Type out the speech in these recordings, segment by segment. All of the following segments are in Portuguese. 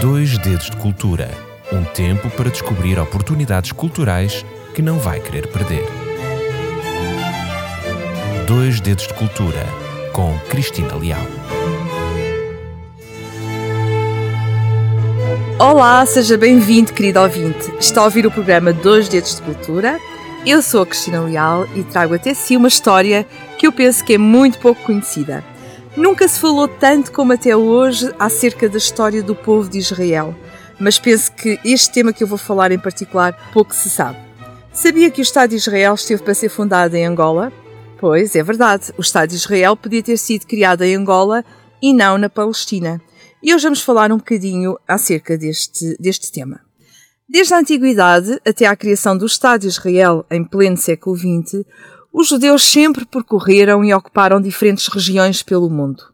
Dois Dedos de Cultura um tempo para descobrir oportunidades culturais que não vai querer perder. Dois Dedos de Cultura com Cristina Leal. Olá, seja bem-vindo, querido ouvinte. Está a ouvir o programa Dois Dedos de Cultura. Eu sou a Cristina Leal e trago até si uma história que eu penso que é muito pouco conhecida. Nunca se falou tanto como até hoje acerca da história do povo de Israel, mas penso que este tema que eu vou falar em particular pouco se sabe. Sabia que o Estado de Israel esteve para ser fundado em Angola? Pois, é verdade, o Estado de Israel podia ter sido criado em Angola e não na Palestina. E hoje vamos falar um bocadinho acerca deste, deste tema. Desde a Antiguidade até à criação do Estado de Israel em pleno século XX, os judeus sempre percorreram e ocuparam diferentes regiões pelo mundo.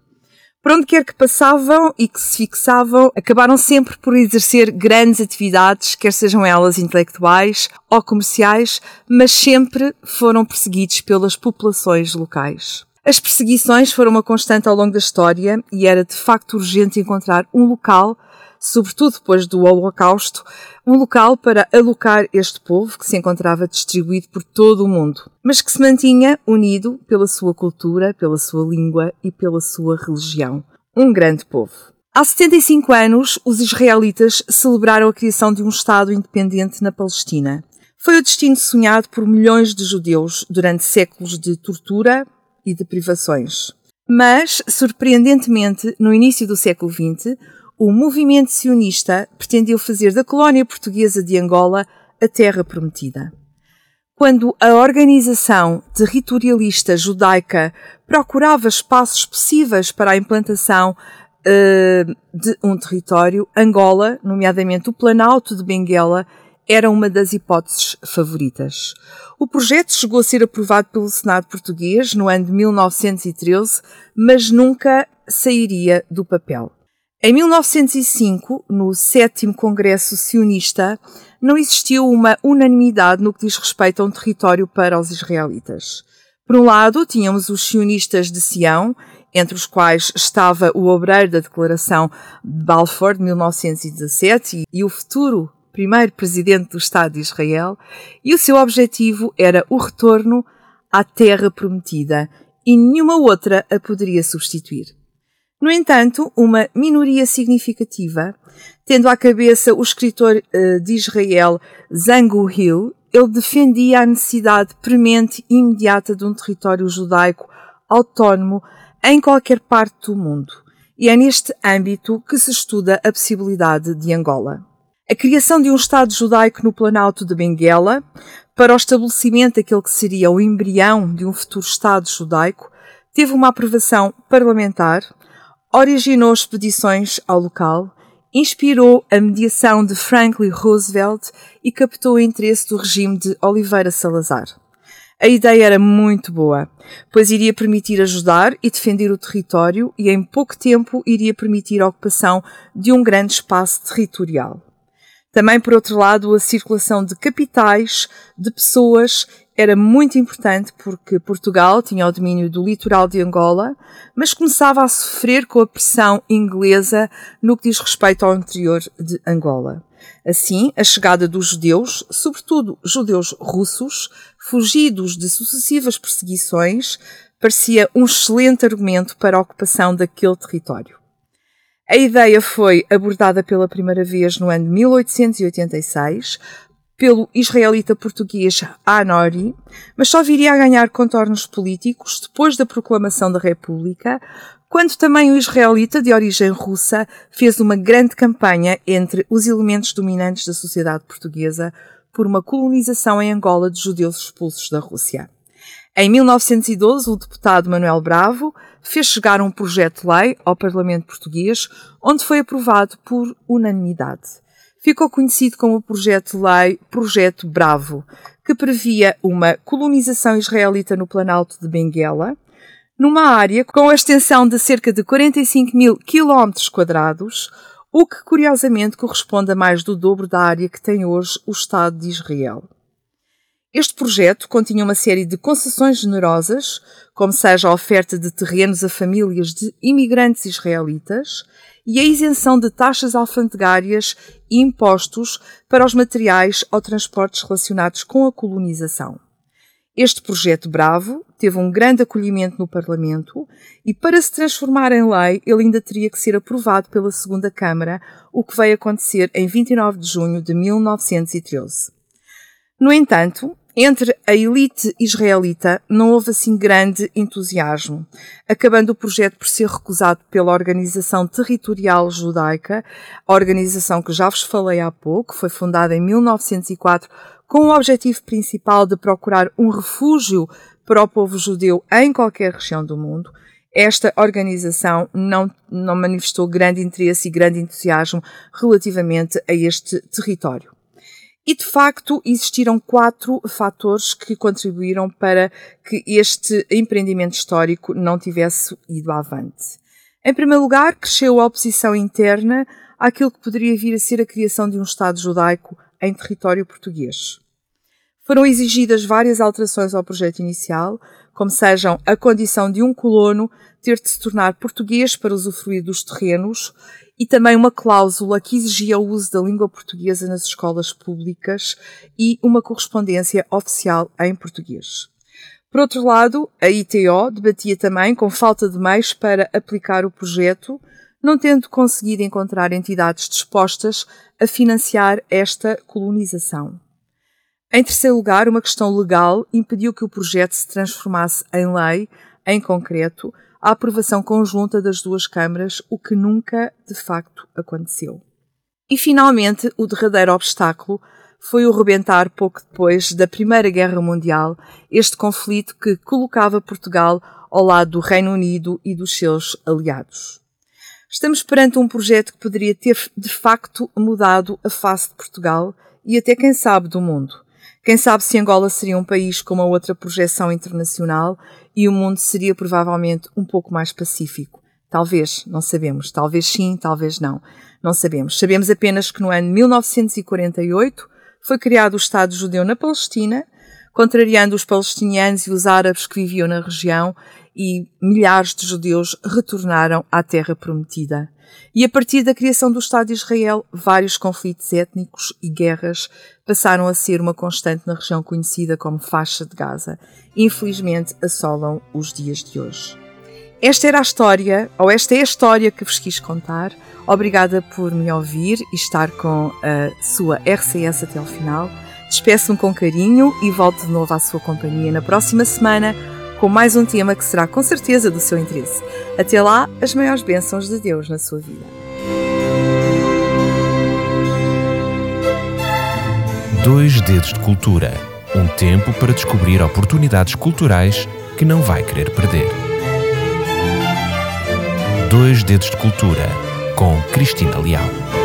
Por onde quer que passavam e que se fixavam, acabaram sempre por exercer grandes atividades, quer sejam elas intelectuais ou comerciais, mas sempre foram perseguidos pelas populações locais. As perseguições foram uma constante ao longo da história e era de facto urgente encontrar um local sobretudo depois do Holocausto, um local para alocar este povo que se encontrava distribuído por todo o mundo, mas que se mantinha unido pela sua cultura, pela sua língua e pela sua religião. Um grande povo. Há 75 anos, os israelitas celebraram a criação de um Estado independente na Palestina. Foi o destino sonhado por milhões de judeus durante séculos de tortura e de privações. Mas, surpreendentemente, no início do século XX, o movimento sionista pretendeu fazer da colónia portuguesa de Angola a terra prometida. Quando a organização territorialista judaica procurava espaços possíveis para a implantação uh, de um território, Angola, nomeadamente o Planalto de Benguela, era uma das hipóteses favoritas. O projeto chegou a ser aprovado pelo Senado português no ano de 1913, mas nunca sairia do papel. Em 1905, no sétimo Congresso Sionista, não existiu uma unanimidade no que diz respeito a um território para os israelitas. Por um lado, tínhamos os sionistas de Sião, entre os quais estava o obreiro da Declaração de Balfour de 1917 e o futuro primeiro presidente do Estado de Israel, e o seu objetivo era o retorno à terra prometida, e nenhuma outra a poderia substituir. No entanto, uma minoria significativa, tendo à cabeça o escritor uh, de Israel Zangu Hill, ele defendia a necessidade premente e imediata de um território judaico autónomo em qualquer parte do mundo. E é neste âmbito que se estuda a possibilidade de Angola. A criação de um Estado judaico no Planalto de Benguela, para o estabelecimento daquele que seria o embrião de um futuro Estado judaico, teve uma aprovação parlamentar, originou expedições ao local, inspirou a mediação de Franklin Roosevelt e captou o interesse do regime de Oliveira Salazar. A ideia era muito boa, pois iria permitir ajudar e defender o território e em pouco tempo iria permitir a ocupação de um grande espaço territorial. Também, por outro lado, a circulação de capitais, de pessoas era muito importante porque Portugal tinha o domínio do litoral de Angola, mas começava a sofrer com a pressão inglesa no que diz respeito ao interior de Angola. Assim, a chegada dos judeus, sobretudo judeus russos, fugidos de sucessivas perseguições, parecia um excelente argumento para a ocupação daquele território. A ideia foi abordada pela primeira vez no ano de 1886 pelo israelita português Anori, mas só viria a ganhar contornos políticos depois da proclamação da República, quando também o israelita de origem russa fez uma grande campanha entre os elementos dominantes da sociedade portuguesa por uma colonização em Angola de judeus expulsos da Rússia. Em 1912, o deputado Manuel Bravo fez chegar um projeto de lei ao Parlamento português, onde foi aprovado por unanimidade ficou conhecido como o projeto lei Projeto Bravo, que previa uma colonização israelita no Planalto de Benguela, numa área com a extensão de cerca de 45 mil quilómetros quadrados, o que curiosamente corresponde a mais do dobro da área que tem hoje o Estado de Israel. Este projeto continha uma série de concessões generosas, como seja a oferta de terrenos a famílias de imigrantes israelitas e a isenção de taxas alfandegárias e impostos para os materiais ou transportes relacionados com a colonização. Este projeto bravo teve um grande acolhimento no Parlamento e, para se transformar em lei, ele ainda teria que ser aprovado pela Segunda Câmara, o que veio acontecer em 29 de junho de 1913. No entanto, entre a elite israelita não houve assim grande entusiasmo, acabando o projeto por ser recusado pela Organização Territorial Judaica, a organização que já vos falei há pouco, foi fundada em 1904 com o objetivo principal de procurar um refúgio para o povo judeu em qualquer região do mundo. Esta organização não, não manifestou grande interesse e grande entusiasmo relativamente a este território. E de facto existiram quatro fatores que contribuíram para que este empreendimento histórico não tivesse ido avante. Em primeiro lugar, cresceu a oposição interna àquilo que poderia vir a ser a criação de um Estado judaico em território português. Foram exigidas várias alterações ao projeto inicial, como sejam a condição de um colono ter de se tornar português para usufruir dos terrenos e também uma cláusula que exigia o uso da língua portuguesa nas escolas públicas e uma correspondência oficial em português. Por outro lado, a ITO debatia também com falta de meios para aplicar o projeto, não tendo conseguido encontrar entidades dispostas a financiar esta colonização. Em terceiro lugar, uma questão legal impediu que o projeto se transformasse em lei, em concreto, a aprovação conjunta das duas câmaras, o que nunca de facto aconteceu. E finalmente, o derradeiro obstáculo foi o rebentar pouco depois da Primeira Guerra Mundial, este conflito que colocava Portugal ao lado do Reino Unido e dos seus aliados. Estamos perante um projeto que poderia ter de facto mudado a face de Portugal e até quem sabe do mundo. Quem sabe se Angola seria um país com uma outra projeção internacional e o mundo seria provavelmente um pouco mais pacífico. Talvez, não sabemos. Talvez sim, talvez não. Não sabemos. Sabemos apenas que no ano 1948 foi criado o Estado judeu na Palestina, contrariando os palestinianos e os árabes que viviam na região, e milhares de judeus retornaram à terra prometida. E a partir da criação do Estado de Israel, vários conflitos étnicos e guerras passaram a ser uma constante na região conhecida como Faixa de Gaza. Infelizmente, assolam os dias de hoje. Esta era a história, ou esta é a história que vos quis contar. Obrigada por me ouvir e estar com a sua RCS até ao final. Despeço-me com carinho e volto de novo à sua companhia na próxima semana com mais um tema que será com certeza do seu interesse. Até lá, as maiores bênçãos de Deus na sua vida. Dois Dedos de Cultura um tempo para descobrir oportunidades culturais que não vai querer perder. Dois Dedos de Cultura com Cristina Leal.